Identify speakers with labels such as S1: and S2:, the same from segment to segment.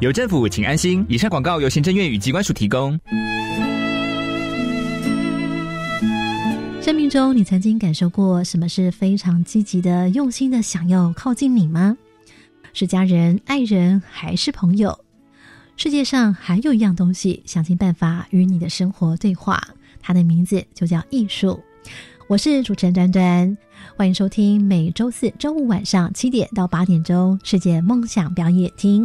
S1: 有政府，请安心。以上广告由行政院与机关署提供。
S2: 生命中，你曾经感受过什么是非常积极的、用心的想要靠近你吗？是家人、爱人，还是朋友？世界上还有一样东西，想尽办法与你的生活对话，它的名字就叫艺术。我是主持人端端，欢迎收听每周四周五晚上七点到八点钟《世界梦想表演厅》。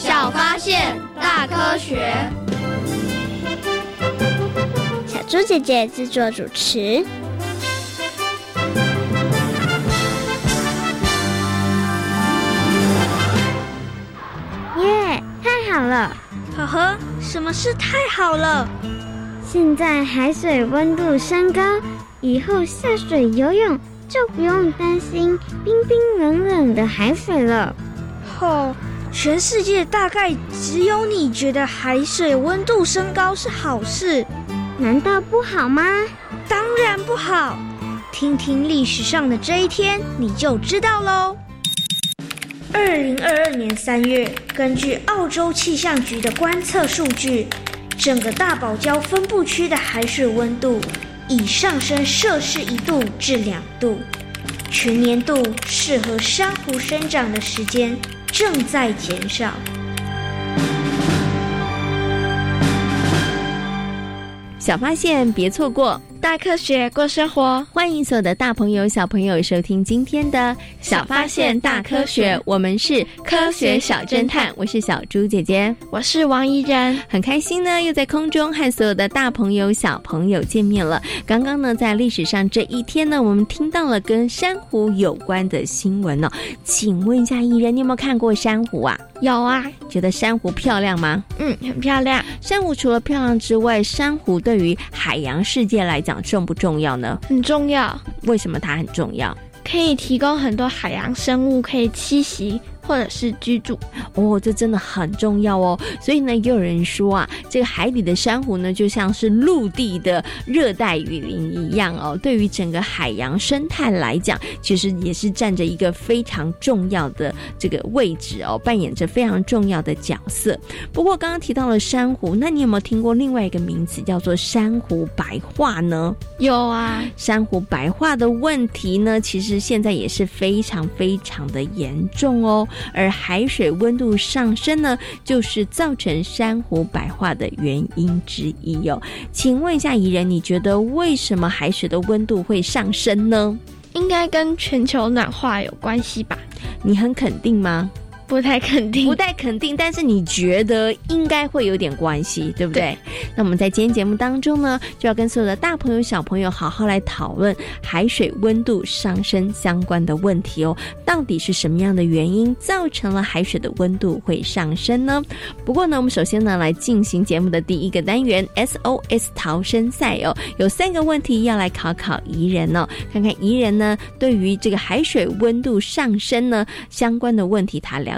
S3: 小发现，大科学。小猪姐姐制作主持。
S4: 耶，太好了！
S5: 呵呵，什么事太好了？
S4: 现在海水温度升高，以后下水游泳就不用担心冰冰冷冷的海水了。
S5: 哦，全世界大概只有你觉得海水温度升高是好事，
S4: 难道不好吗？
S5: 当然不好。听听历史上的这一天，你就知道喽。二零二二年三月，根据澳洲气象局的观测数据，整个大堡礁分布区的海水温度已上升摄氏一度至两度，全年度适合珊瑚生长的时间正在减少。
S6: 小发现别错过，
S5: 大科学过生活，
S6: 欢迎所有的大朋友、小朋友收听今天的《小发现大科学》，我们是科学小侦探，我是小猪姐姐，
S5: 我是王怡然，
S6: 很开心呢，又在空中和所有的大朋友、小朋友见面了。刚刚呢，在历史上这一天呢，我们听到了跟珊瑚有关的新闻哦。请问一下，怡然，你有没有看过珊瑚啊？
S5: 有啊，
S6: 觉得珊瑚漂亮吗？
S5: 嗯，很漂亮。
S6: 珊瑚除了漂亮之外，珊瑚对于海洋世界来讲重不重要呢？
S5: 很重要。
S6: 为什么它很重要？
S5: 可以提供很多海洋生物可以栖息或者是居住。
S6: 哦，这真的很重要哦。所以呢，也有人说啊，这个海底的珊瑚呢，就像是陆地的热带雨林一样哦。对于整个海洋生态来讲，其实也是占着一个非常重要的这个位置哦，扮演着非常重要的角色。不过刚刚提到了珊瑚，那你有没有听过另外一个名词叫做珊瑚白化呢？
S5: 有啊，
S6: 珊瑚白化的问题呢，其实现在也是非常非常的严重哦。而海水温度上升呢，就是造成珊瑚白化的原因之一哦。请问一下怡人，你觉得为什么海水的温度会上升呢？
S5: 应该跟全球暖化有关系吧？
S6: 你很肯定吗？
S4: 不太肯定，
S6: 不太肯定，但是你觉得应该会有点关系，对不对？那我们在今天节目当中呢，就要跟所有的大朋友、小朋友好好来讨论海水温度上升相关的问题哦。到底是什么样的原因造成了海水的温度会上升呢？不过呢，我们首先呢来进行节目的第一个单元 SOS 逃生赛哦，有三个问题要来考考怡人哦，看看怡人呢对于这个海水温度上升呢相关的问题他了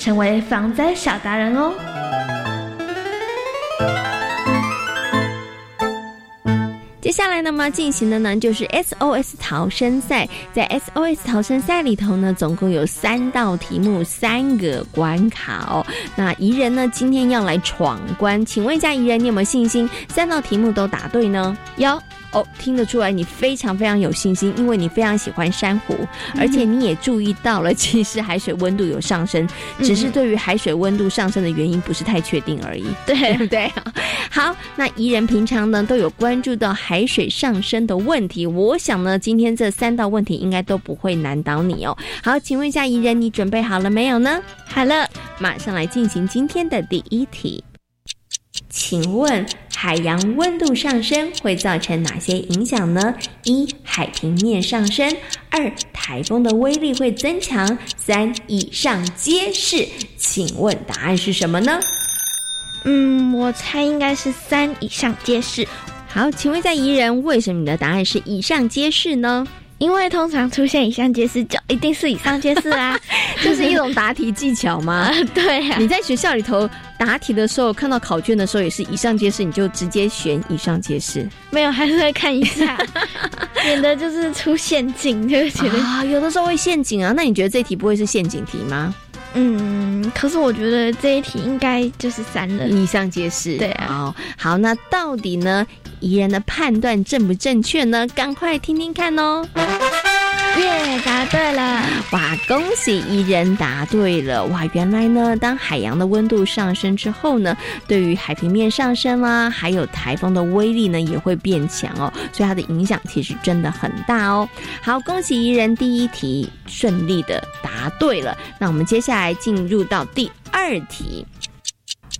S7: 成为防灾小达人哦。
S6: 接下来呢么进行的呢就是 SOS 逃生赛，在 SOS 逃生赛里头呢，总共有三道题目，三个关卡哦。那宜人呢今天要来闯关，请问一下宜人，你有没有信心三道题目都答对呢？
S4: 有。
S6: 哦，听得出来你非常非常有信心，因为你非常喜欢珊瑚，而且你也注意到了，其实海水温度有上升，只是对于海水温度上升的原因不是太确定而已，
S4: 对
S6: 对不 对？好，那怡人平常呢都有关注到海水上升的问题，我想呢今天这三道问题应该都不会难倒你哦。好，请问一下怡人，你准备好了没有呢？
S4: 好了，
S6: 马上来进行今天的第一题。请问海洋温度上升会造成哪些影响呢？一、海平面上升；二、台风的威力会增强；三、以上皆是。请问答案是什么呢？
S4: 嗯，我猜应该是三以上皆是。
S6: 好，请问一下宜人，为什么你的答案是以上皆是呢？
S4: 因为通常出现以上皆是，就一定是以上皆是啊，
S6: 就是一种答题技巧吗？
S4: 对呀、
S6: 你在学校里头答题的时候，看到考卷的时候也是以上皆是，你就直接选以上皆是。
S4: 没有，还是会看一下，免得就是出陷阱，就觉得
S6: 啊，有的时候会陷阱啊。那你觉得这题不会是陷阱题吗？
S4: 嗯，可是我觉得这一题应该就是三了，
S6: 以上皆是。
S4: 对啊，
S6: 好，好，那到底呢，宜人的判断正不正确呢？赶快听听看哦。
S4: 耶，答对了！
S6: 哇，恭喜宜人答对了！哇，原来呢，当海洋的温度上升之后呢，对于海平面上升、啊，还有台风的威力呢，也会变强哦，所以它的影响其实真的很大哦。好，恭喜宜人第一题顺利的答对了。那我们接下来进入到第二题。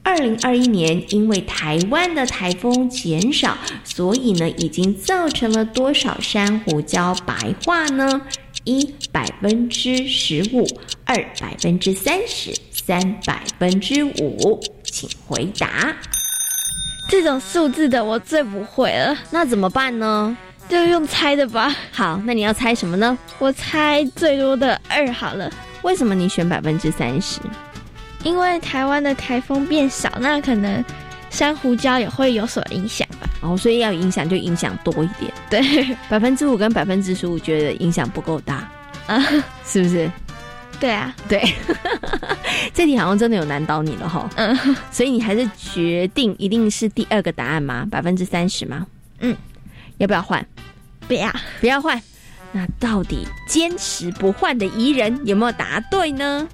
S6: 二零二一年，因为台湾的台风减少，所以呢，已经造成了多少珊瑚礁白化呢？一百分之十五，二百分之三十，三百分之五，请回答。
S4: 这种数字的我最不会了，
S6: 那怎么办呢？
S4: 就用猜的吧。
S6: 好，那你要猜什么呢？
S4: 我猜最多的二好了。
S6: 为什么你选百分之三十？
S4: 因为台湾的台风变少，那可能珊瑚礁也会有所影响吧。
S6: 哦，所以要影响就影响多一点。
S4: 对，
S6: 百分之五跟百分之十五觉得影响不够大啊，是不是？
S4: 对啊，
S6: 对，这题好像真的有难倒你了哈。嗯，所以你还是决定一定是第二个答案吗？百分之三十吗？
S4: 嗯，
S6: 要不要换？
S4: 不要，
S6: 不要换。那到底坚持不换的宜人有没有答对呢？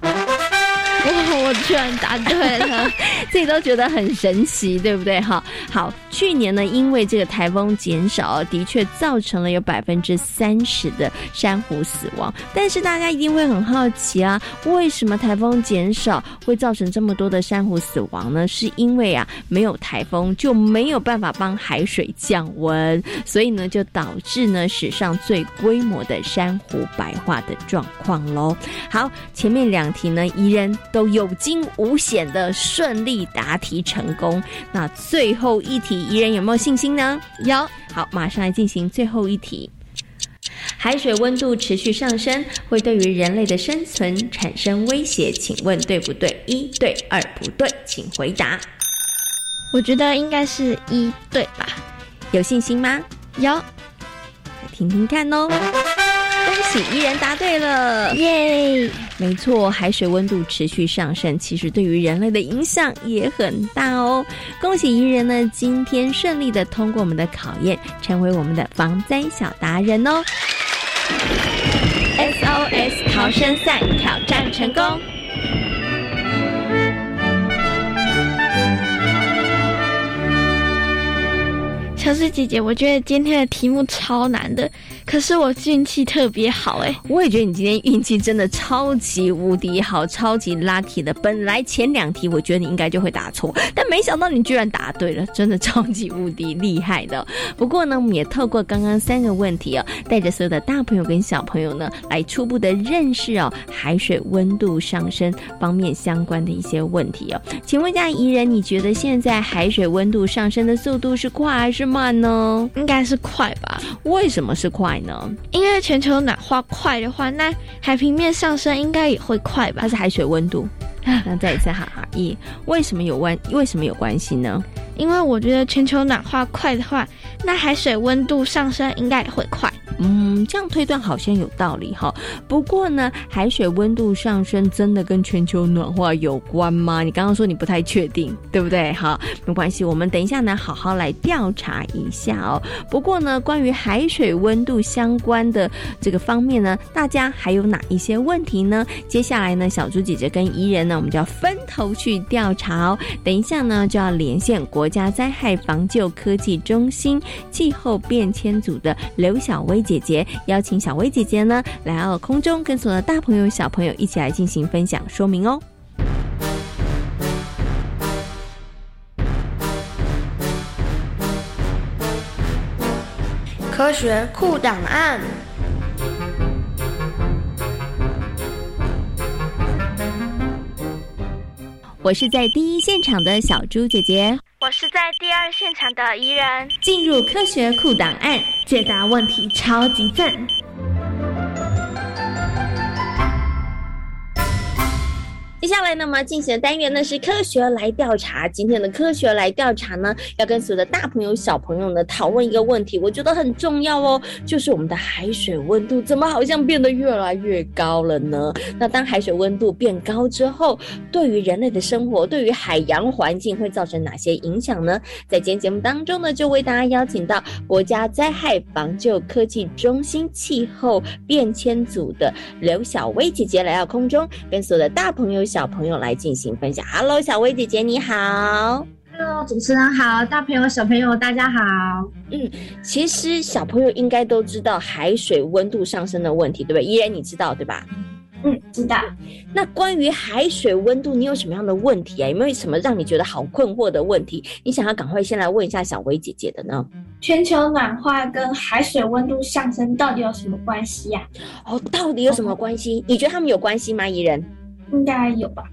S4: 哇，我居然答对了，
S6: 自己都觉得很神奇，对不对？哈，好，去年呢，因为这个台风减少，的确造成了有百分之三十的珊瑚死亡。但是大家一定会很好奇啊，为什么台风减少会造成这么多的珊瑚死亡呢？是因为啊，没有台风就没有办法帮海水降温，所以呢，就导致呢史上最规模的珊瑚白化的状况喽。好，前面两题呢，宜人。都有惊无险的顺利答题成功。那最后一题，宜人有没有信心呢？
S4: 有。
S6: 好，马上来进行最后一题。海水温度持续上升，会对于人类的生存产生威胁，请问对不对？一对，二不对，请回答。
S4: 我觉得应该是一对吧？
S6: 有信心吗？
S4: 有。
S6: 来听听看哦。恭喜怡人答对了，
S4: 耶！
S6: 没错，海水温度持续上升，其实对于人类的影响也很大哦。恭喜怡人呢，今天顺利的通过我们的考验，成为我们的防灾小达人哦。SOS 逃生赛挑战成功。
S8: 可是姐姐，我觉得今天的题目超难的，可是我运气特别好哎！
S6: 我也觉得你今天运气真的超级无敌好，超级 lucky 的。本来前两题我觉得你应该就会答错，但没想到你居然答对了，真的超级无敌厉害的。不过呢，我们也透过刚刚三个问题哦，带着所有的大朋友跟小朋友呢，来初步的认识哦海水温度上升方面相关的一些问题哦。请问一下怡人，你觉得现在海水温度上升的速度是快还是慢？慢呢？
S8: 应该是快吧？
S6: 为什么是快呢？
S8: 因为全球暖化快的话，那海平面上升应该也会快吧？
S6: 它是海水温度。那再一次哈，一为什么有关？为什么有关系呢？
S8: 因为我觉得全球暖化快的话，那海水温度上升应该会快。
S6: 嗯，这样推断好像有道理哈。不过呢，海水温度上升真的跟全球暖化有关吗？你刚刚说你不太确定，对不对？好，没关系，我们等一下呢，好好来调查一下哦。不过呢，关于海水温度相关的这个方面呢，大家还有哪一些问题呢？接下来呢，小猪姐姐跟怡人呢，我们就要分头去调查哦。等一下呢，就要连线国家灾害防救科技中心气候变迁组的刘小薇。姐姐邀请小薇姐姐呢来到空中，跟所有的大朋友、小朋友一起来进行分享说明哦。
S5: 科学酷档案，
S6: 我是在第一现场的小猪姐姐。
S4: 我是在第二现场的怡人，
S7: 进入科学库档案，解答问题超级赞。
S6: 接下来，那么进行的单元呢是科学来调查。今天的科学来调查呢，要跟所有的大朋友、小朋友呢讨论一个问题，我觉得很重要哦，就是我们的海水温度怎么好像变得越来越高了呢？那当海水温度变高之后，对于人类的生活，对于海洋环境会造成哪些影响呢？在今天节目当中呢，就为大家邀请到国家灾害防救科技中心气候变迁组的刘小薇姐姐来到空中，跟所有的大朋友。小朋友来进行分享。Hello，小薇姐姐你好。
S9: Hello，主持人好，大朋友小朋友大家好。
S6: 嗯，其实小朋友应该都知道海水温度上升的问题，对不对？依然你知道对吧？
S9: 嗯，知道。
S6: 那关于海水温度，你有什么样的问题啊？有没有什么让你觉得好困惑的问题？你想要赶快先来问一下小薇姐姐的呢？
S9: 全球暖化跟海水温度上升到底有什么关系呀？
S6: 哦，到底有什么关系？你觉得他们有关系吗？怡人？
S9: 应该有吧，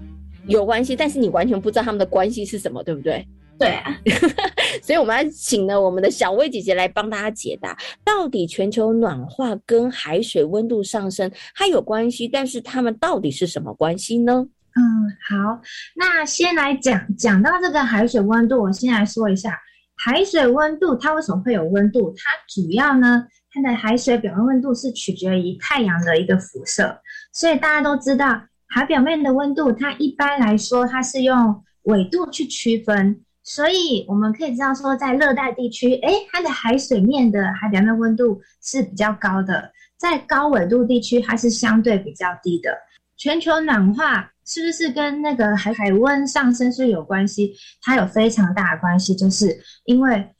S6: 有关系，但是你完全不知道他们的关系是什么，对不对？
S9: 对啊，
S6: 所以我们要请呢我们的小薇姐姐来帮大家解答，到底全球暖化跟海水温度上升它有关系，但是它们到底是什么关系呢？
S9: 嗯，好，那先来讲讲到这个海水温度，我先来说一下海水温度它为什么会有温度，它主要呢它的海水表面温度是取决于太阳的一个辐射，所以大家都知道。海表面的温度，它一般来说它是用纬度去区分，所以我们可以知道说，在热带地区，哎，它的海水面的海表面温度是比较高的；在高纬度地区，它是相对比较低的。全球暖化是不是跟那个海海温上升是有关系？它有非常大的关系，就是因为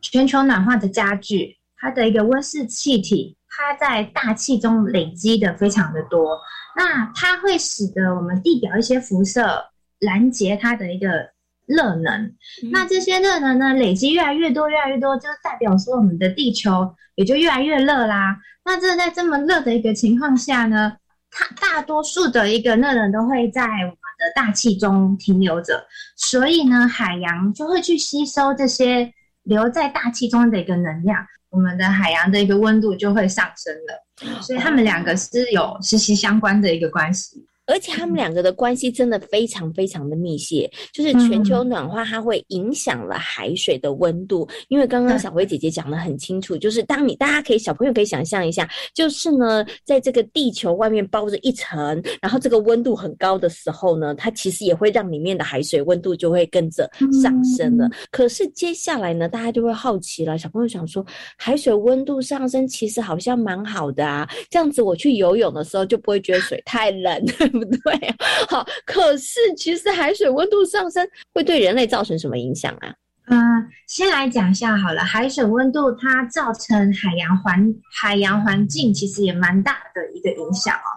S9: 全球暖化的加剧，它的一个温室气体，它在大气中累积的非常的多。那它会使得我们地表一些辐射拦截它的一个热能，那这些热能呢累积越来越多越来越多，就代表说我们的地球也就越来越热啦。那这在这么热的一个情况下呢，它大多数的一个热能都会在我们的大气中停留着，所以呢海洋就会去吸收这些留在大气中的一个能量，我们的海洋的一个温度就会上升了。所以他们两个是有息息相关的一个关系，
S6: 而且他们两个的关系真的非常非常的密切，就是全球暖化它会影响了海水的温度。因为刚刚小薇姐姐讲的很清楚，就是当你大家可以小朋友可以想象一下，就是呢，在这个地球外面包着一层，然后这个温度很高的时候呢，它其实也会让里面的海水温度就会跟着上升了。可是接下来呢，大家就会好奇了，小朋友想说，海水温度上升其实好像蛮好的啊，这样子我去游泳的时候就不会觉得水太冷，对不 对？好，可是其实海水温度上升会对人类造成什么影响啊？
S9: 嗯，先来讲一下好了，海水温度它造成海洋环海洋环境其实也蛮大的一个影响哦。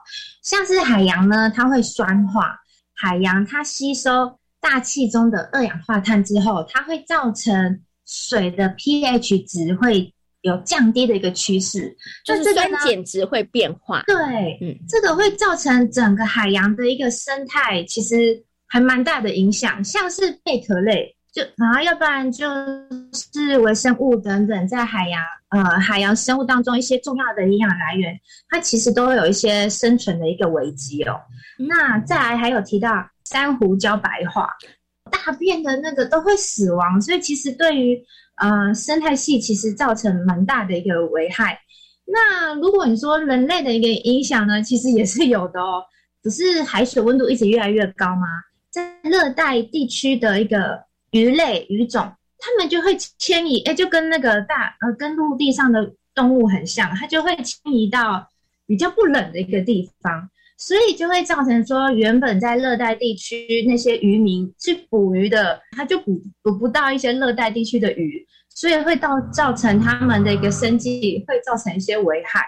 S9: 像是海洋呢，它会酸化，海洋它吸收大气中的二氧化碳之后，它会造成水的 pH 值会有降低的一个趋势，
S6: 就是酸碱值会变化。
S9: 对，嗯，这个会造成整个海洋的一个生态其实还蛮大的影响，像是贝壳类。就然后，要不然就是微生物等等，在海洋呃海洋生物当中一些重要的营养来源，它其实都会有一些生存的一个危机哦。那再来还有提到珊瑚礁白化，大便的那个都会死亡，所以其实对于呃生态系其实造成蛮大的一个危害。那如果你说人类的一个影响呢，其实也是有的哦，只是海水温度一直越来越高嘛，在热带地区的一个。鱼类鱼种，它们就会迁移，哎，就跟那个大呃，跟陆地上的动物很像，它就会迁移到比较不冷的一个地方，所以就会造成说，原本在热带地区那些渔民去捕鱼的，他就捕捕不到一些热带地区的鱼，所以会到造成他们的一个生计会造成一些危害。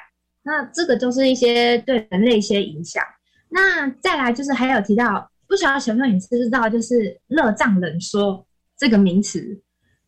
S9: 那这个就是一些对人类一些影响。那再来就是还有提到，不晓得小朋友你知不知道，就是热胀冷缩。这个名词，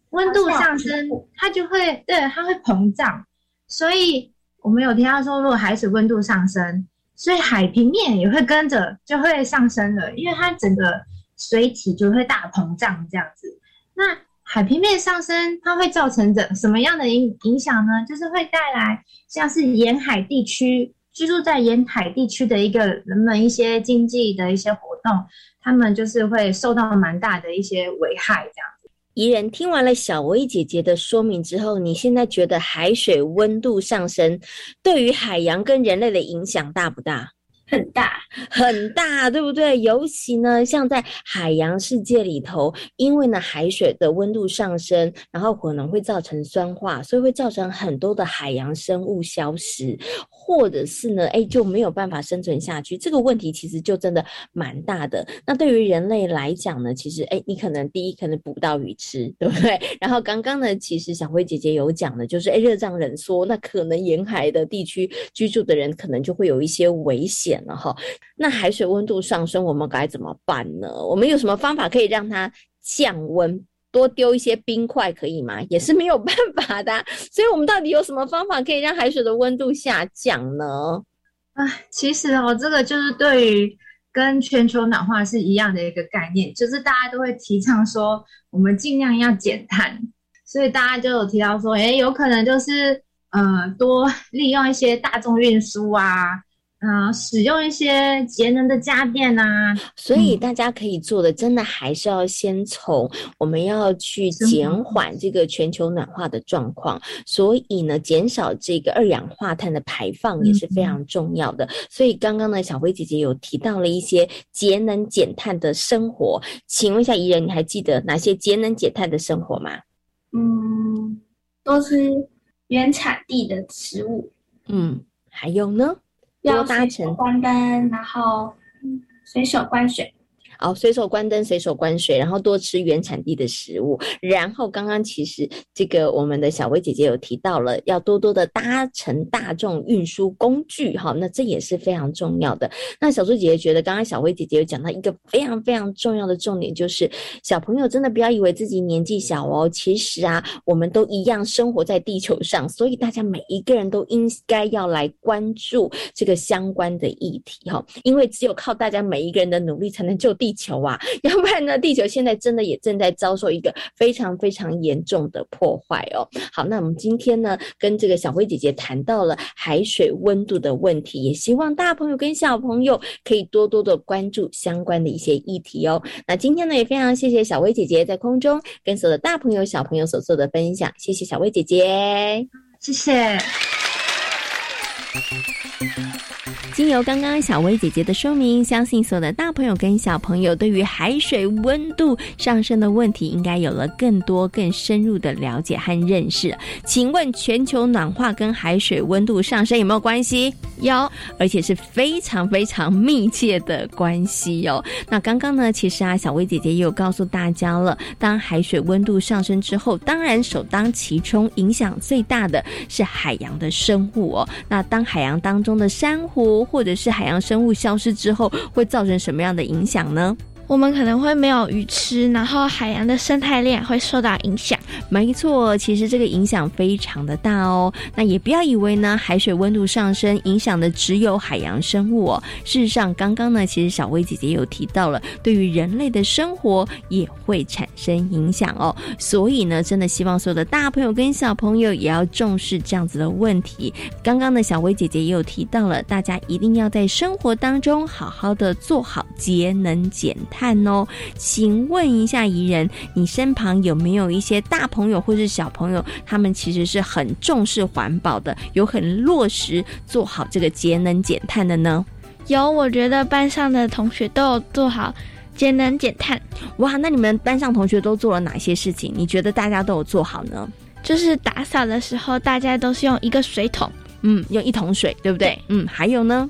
S9: 温度上升，它就会对它会膨胀，所以我们有听到说，如果海水温度上升，所以海平面也会跟着就会上升了，因为它整个水体就会大膨胀这样子。那海平面上升，它会造成的什么样的影影响呢？就是会带来像是沿海地区居住在沿海地区的一个人们一些经济的一些活动。他们就是会受到蛮大的一些危害，这样。
S6: 怡人听完了小薇姐姐的说明之后，你现在觉得海水温度上升对于海洋跟人类的影响大不大？
S8: 很大，
S6: 很大，对不对？尤其呢，像在海洋世界里头，因为呢海水的温度上升，然后可能会造成酸化，所以会造成很多的海洋生物消失。或者是呢，哎，就没有办法生存下去。这个问题其实就真的蛮大的。那对于人类来讲呢，其实，哎，你可能第一可能捕到鱼吃，对不对？然后刚刚呢，其实小辉姐姐有讲的，就是哎，热胀冷缩，那可能沿海的地区居住的人可能就会有一些危险了哈。那海水温度上升，我们该怎么办呢？我们有什么方法可以让它降温？多丢一些冰块可以吗？也是没有办法的。所以，我们到底有什么方法可以让海水的温度下降呢？
S9: 啊，其实哦，这个就是对于跟全球暖化是一样的一个概念，就是大家都会提倡说，我们尽量要减碳。所以大家就有提到说，哎，有可能就是呃，多利用一些大众运输啊。嗯，使用一些节能的家电呐，
S6: 所以大家可以做的，真的还是要先从我们要去减缓这个全球暖化的状况，所以呢，减少这个二氧化碳的排放也是非常重要的。所以刚刚呢，小辉姐姐有提到了一些节能减碳的生活，请问一下怡人，你还记得哪些节能减碳的生活吗？
S8: 嗯，多吃原产地的食物。
S6: 嗯，还有呢？
S8: 要随手关灯，然后随手关水。
S6: 哦，随手关灯，随手关水，然后多吃原产地的食物。然后刚刚其实这个我们的小薇姐姐有提到了，要多多的搭乘大众运输工具，哈，那这也是非常重要的。那小猪姐姐觉得，刚刚小薇姐姐有讲到一个非常非常重要的重点，就是小朋友真的不要以为自己年纪小哦，其实啊，我们都一样生活在地球上，所以大家每一个人都应该要来关注这个相关的议题，哈，因为只有靠大家每一个人的努力，才能救地。地球啊，要不然呢，地球现在真的也正在遭受一个非常非常严重的破坏哦。好，那我们今天呢，跟这个小薇姐姐谈到了海水温度的问题，也希望大朋友跟小朋友可以多多的关注相关的一些议题哦。那今天呢，也非常谢谢小薇姐姐在空中跟所有的大朋友小朋友所做的分享，谢谢小薇姐姐，
S9: 谢谢。
S6: 经由刚刚小薇姐姐的说明，相信所有的大朋友跟小朋友对于海水温度上升的问题，应该有了更多、更深入的了解和认识。请问，全球暖化跟海水温度上升有没有关系？有，而且是非常非常密切的关系哦。那刚刚呢，其实啊，小薇姐姐也有告诉大家了，当海水温度上升之后，当然首当其冲、影响最大的是海洋的生物哦。那当海洋当中的珊瑚或者是海洋生物消失之后，会造成什么样的影响呢？
S8: 我们可能会没有鱼吃，然后海洋的生态链会受到影响。
S6: 没错，其实这个影响非常的大哦。那也不要以为呢，海水温度上升影响的只有海洋生物哦。事实上，刚刚呢，其实小薇姐姐有提到了，对于人类的生活也会产生影响哦。所以呢，真的希望所有的大朋友跟小朋友也要重视这样子的问题。刚刚呢，小薇姐姐也有提到了，大家一定要在生活当中好好的做好节能减碳。看哦，请问一下怡人，你身旁有没有一些大朋友或是小朋友，他们其实是很重视环保的，有很落实做好这个节能减碳的呢？
S8: 有，我觉得班上的同学都有做好节能减碳。
S6: 哇，那你们班上同学都做了哪些事情？你觉得大家都有做好呢？
S8: 就是打扫的时候，大家都是用一个水桶，
S6: 嗯，用一桶水，对不对？嗯，还有呢？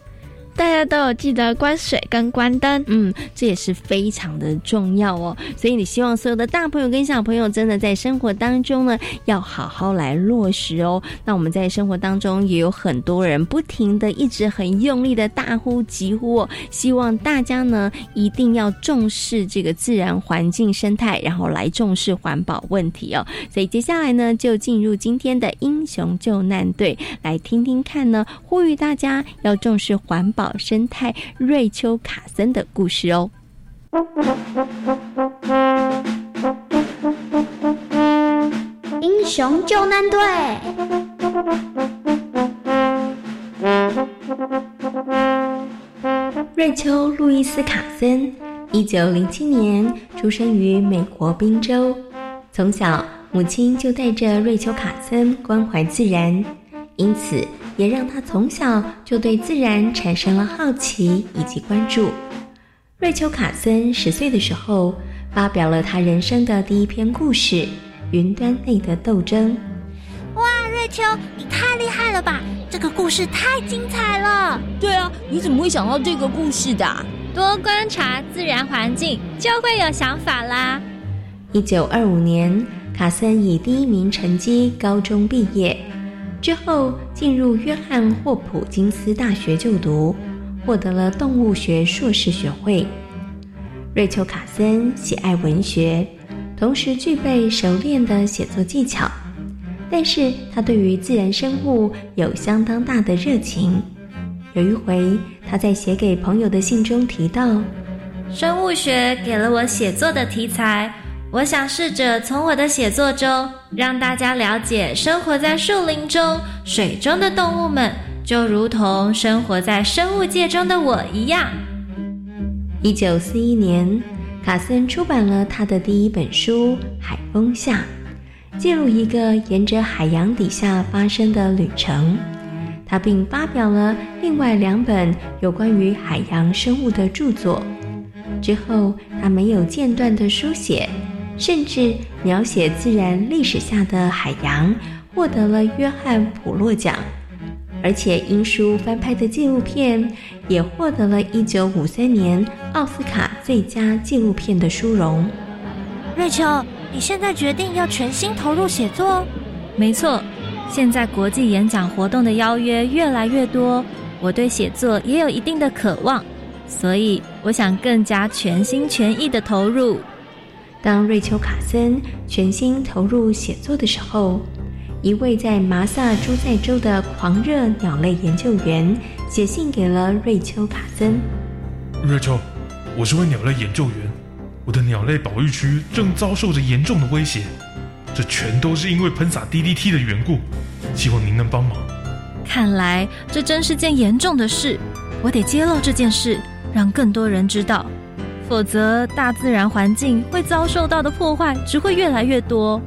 S8: 大家都有记得关水跟关灯，
S6: 嗯，这也是非常的重要哦。所以你希望所有的大朋友跟小朋友，真的在生活当中呢，要好好来落实哦。那我们在生活当中也有很多人不停的、一直很用力的大呼疾呼哦，希望大家呢一定要重视这个自然环境生态，然后来重视环保问题哦。所以接下来呢，就进入今天的英雄救难队，来听听看呢，呼吁大家要重视环保。生态瑞秋卡森的故事哦。
S5: 英雄救难队。
S6: 瑞秋·路易斯·卡森，一九零七年出生于美国宾州。从小，母亲就带着瑞秋·卡森关怀自然，因此。也让他从小就对自然产生了好奇以及关注。瑞秋·卡森十岁的时候，发表了他人生的第一篇故事《云端内的斗争》。
S10: 哇，瑞秋，你太厉害了吧！这个故事太精彩了。
S11: 对啊，你怎么会想到这个故事的？
S12: 多观察自然环境，就会有想法啦。
S6: 一九二五年，卡森以第一名成绩高中毕业。之后进入约翰霍普金斯大学就读，获得了动物学硕士学位。瑞秋·卡森喜爱文学，同时具备熟练的写作技巧，但是他对于自然生物有相当大的热情。有一回，他在写给朋友的信中提到：“
S12: 生物学给了我写作的题材。”我想试着从我的写作中让大家了解，生活在树林中、水中的动物们，就如同生活在生物界中的我一样。
S6: 一九四一年，卡森出版了他的第一本书《海风下》，记录一个沿着海洋底下发生的旅程。他并发表了另外两本有关于海洋生物的著作。之后，他没有间断的书写。甚至描写自然历史下的海洋，获得了约翰普洛奖，而且英书翻拍的纪录片也获得了一九五三年奥斯卡最佳纪录片的殊荣。
S10: 瑞秋，你现在决定要全心投入写作？
S12: 没错，现在国际演讲活动的邀约越来越多，我对写作也有一定的渴望，所以我想更加全心全意的投入。
S6: 当瑞秋·卡森全心投入写作的时候，一位在麻萨诸塞州的狂热鸟类研究员写信给了瑞秋·卡森。
S13: 瑞秋，我是位鸟类研究员，我的鸟类保育区正遭受着严重的威胁，这全都是因为喷洒 DDT 的缘故，希望您能帮忙。
S12: 看来这真是件严重的事，我得揭露这件事，让更多人知道，否则大自然环境会遭受到的破坏只会越来越多。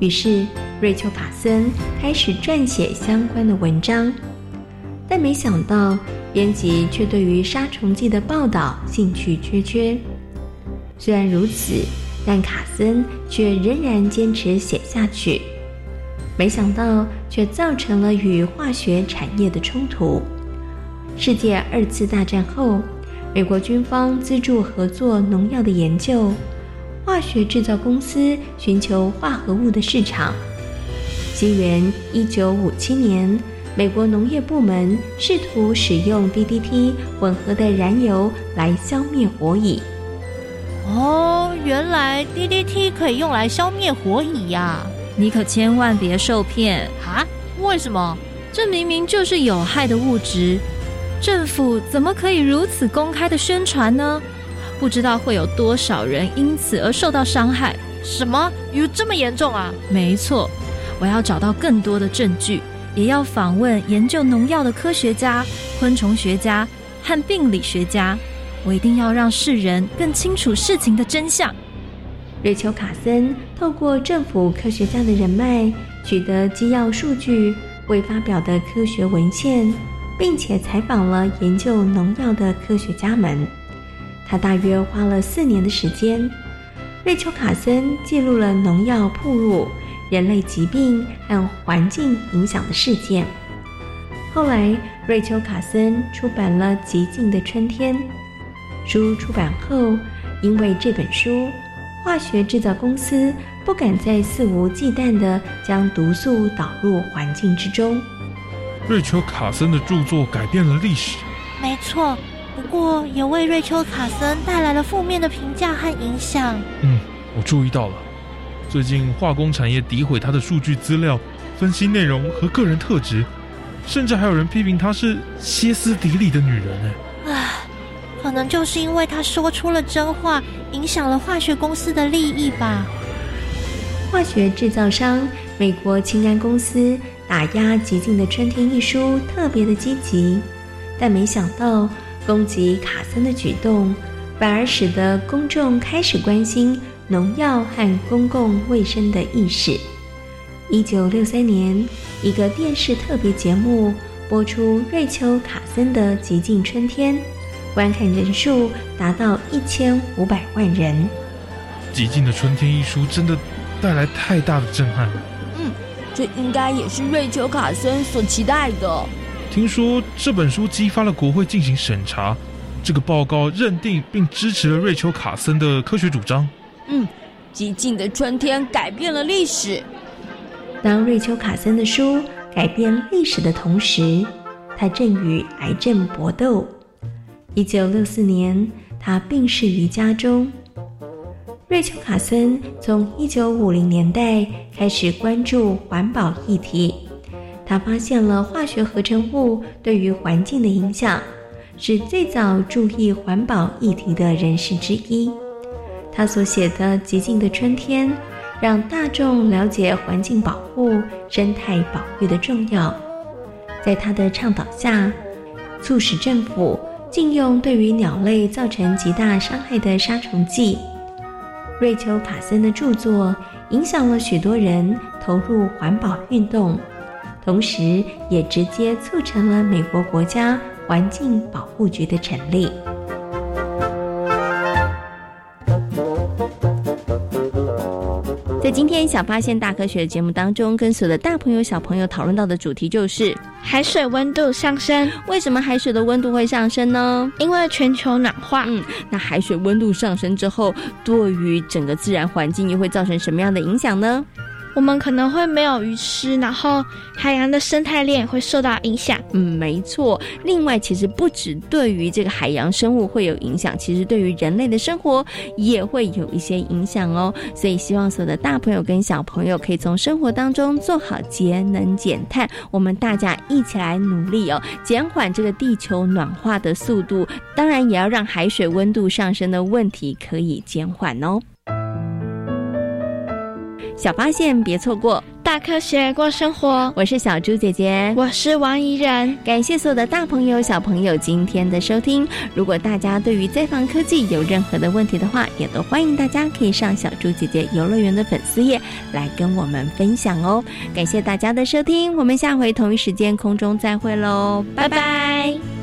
S14: 于是，瑞秋·卡森开始撰写相关的文章，但没想到编辑却对于杀虫剂的报道兴趣缺缺。虽然如此，但卡森却仍然坚持写下去。没想到，却造成了与化学产业的冲突。世界二次大战后，美国军方资助合作农药的研究。化学制造公司寻求化合物的市场。西元一九五七年，美国农业部门试图使用 DDT 混合的燃油来消灭火蚁。
S12: 哦，原来 DDT 可以用来消灭火蚁呀！你可千万别受骗
S11: 啊！为什么？
S12: 这明明就是有害的物质，政府怎么可以如此公开的宣传呢？不知道会有多少人因此而受到伤害？
S11: 什么？有这么严重啊？
S12: 没错，我要找到更多的证据，也要访问研究农药的科学家、昆虫学家和病理学家。我一定要让世人更清楚事情的真相。
S14: 瑞秋·卡森透过政府科学家的人脉，取得机要数据、未发表的科学文献，并且采访了研究农药的科学家们。他大约花了四年的时间。瑞秋·卡森记录了农药铺路、人类疾病和环境影响的事件。后来，瑞秋·卡森出版了《极静的春天》。书出版后，因为这本书，化学制造公司不敢再肆无忌惮地将毒素导入环境之中。
S13: 瑞秋·卡森的著作改变了历史。
S10: 没错。不过，也为瑞秋·卡森带来了负面的评价和影响。
S13: 嗯，我注意到了。最近化工产业诋毁他的数据资料、分析内容和个人特质，甚至还有人批评她是歇斯底里的女人。
S10: 哎，唉，可能就是因为他说出了真话，影响了化学公司的利益吧。
S14: 化学制造商美国清安公司打压《极静的春天》一书特别的积极，但没想到。攻击卡森的举动，反而使得公众开始关心农药和公共卫生的意识。一九六三年，一个电视特别节目播出瑞秋·卡森的《极尽春天》，观看人数达到一千五百万人。
S13: 《极尽的春天》一书真的带来太大的震撼了。
S11: 嗯，这应该也是瑞秋·卡森所期待的。
S13: 听说这本书激发了国会进行审查，这个报告认定并支持了瑞秋·卡森的科学主张。
S11: 嗯，激进的春天改变了历史。
S14: 当瑞秋·卡森的书改变历史的同时，他正与癌症搏斗。一九六四年，他病逝于家中。瑞秋·卡森从一九五零年代开始关注环保议题。他发现了化学合成物对于环境的影响，是最早注意环保议题的人士之一。他所写的《极静的春天》，让大众了解环境保护、生态保育的重要。在他的倡导下，促使政府禁用对于鸟类造成极大伤害的杀虫剂。瑞秋·卡森的著作影响了许多人投入环保运动。同时，也直接促成了美国国家环境保护局的成立。在今天《小发现大科学》的节目当中，跟所有的大朋友、小朋友讨论到的主题就是
S4: 海水温度上升。
S14: 为什么海水的温度会上升呢？
S4: 因为全球暖化。
S14: 嗯，那海水温度上升之后，对于整个自然环境又会造成什么样的影响呢？
S8: 我们可能会没有鱼吃，然后海洋的生态链会受到影响。
S6: 嗯，没错。另外，其实不止对于这个海洋生物会有影响，其实对于人类的生活也会有一些影响哦。所以，希望所有的大朋友跟小朋友可以从生活当中做好节能减碳，我们大家一起来努力哦，减缓这个地球暖化的速度。当然，也要让海水温度上升的问题可以减缓哦。小发现，别错过
S8: 大科学过生活。
S6: 我是小猪姐姐，
S8: 我是王怡然。
S6: 感谢所有的大朋友、小朋友今天的收听。如果大家对于在防科技有任何的问题的话，也都欢迎大家可以上小猪姐姐游乐园的粉丝页来跟我们分享哦。感谢大家的收听，我们下回同一时间空中再会喽，拜拜。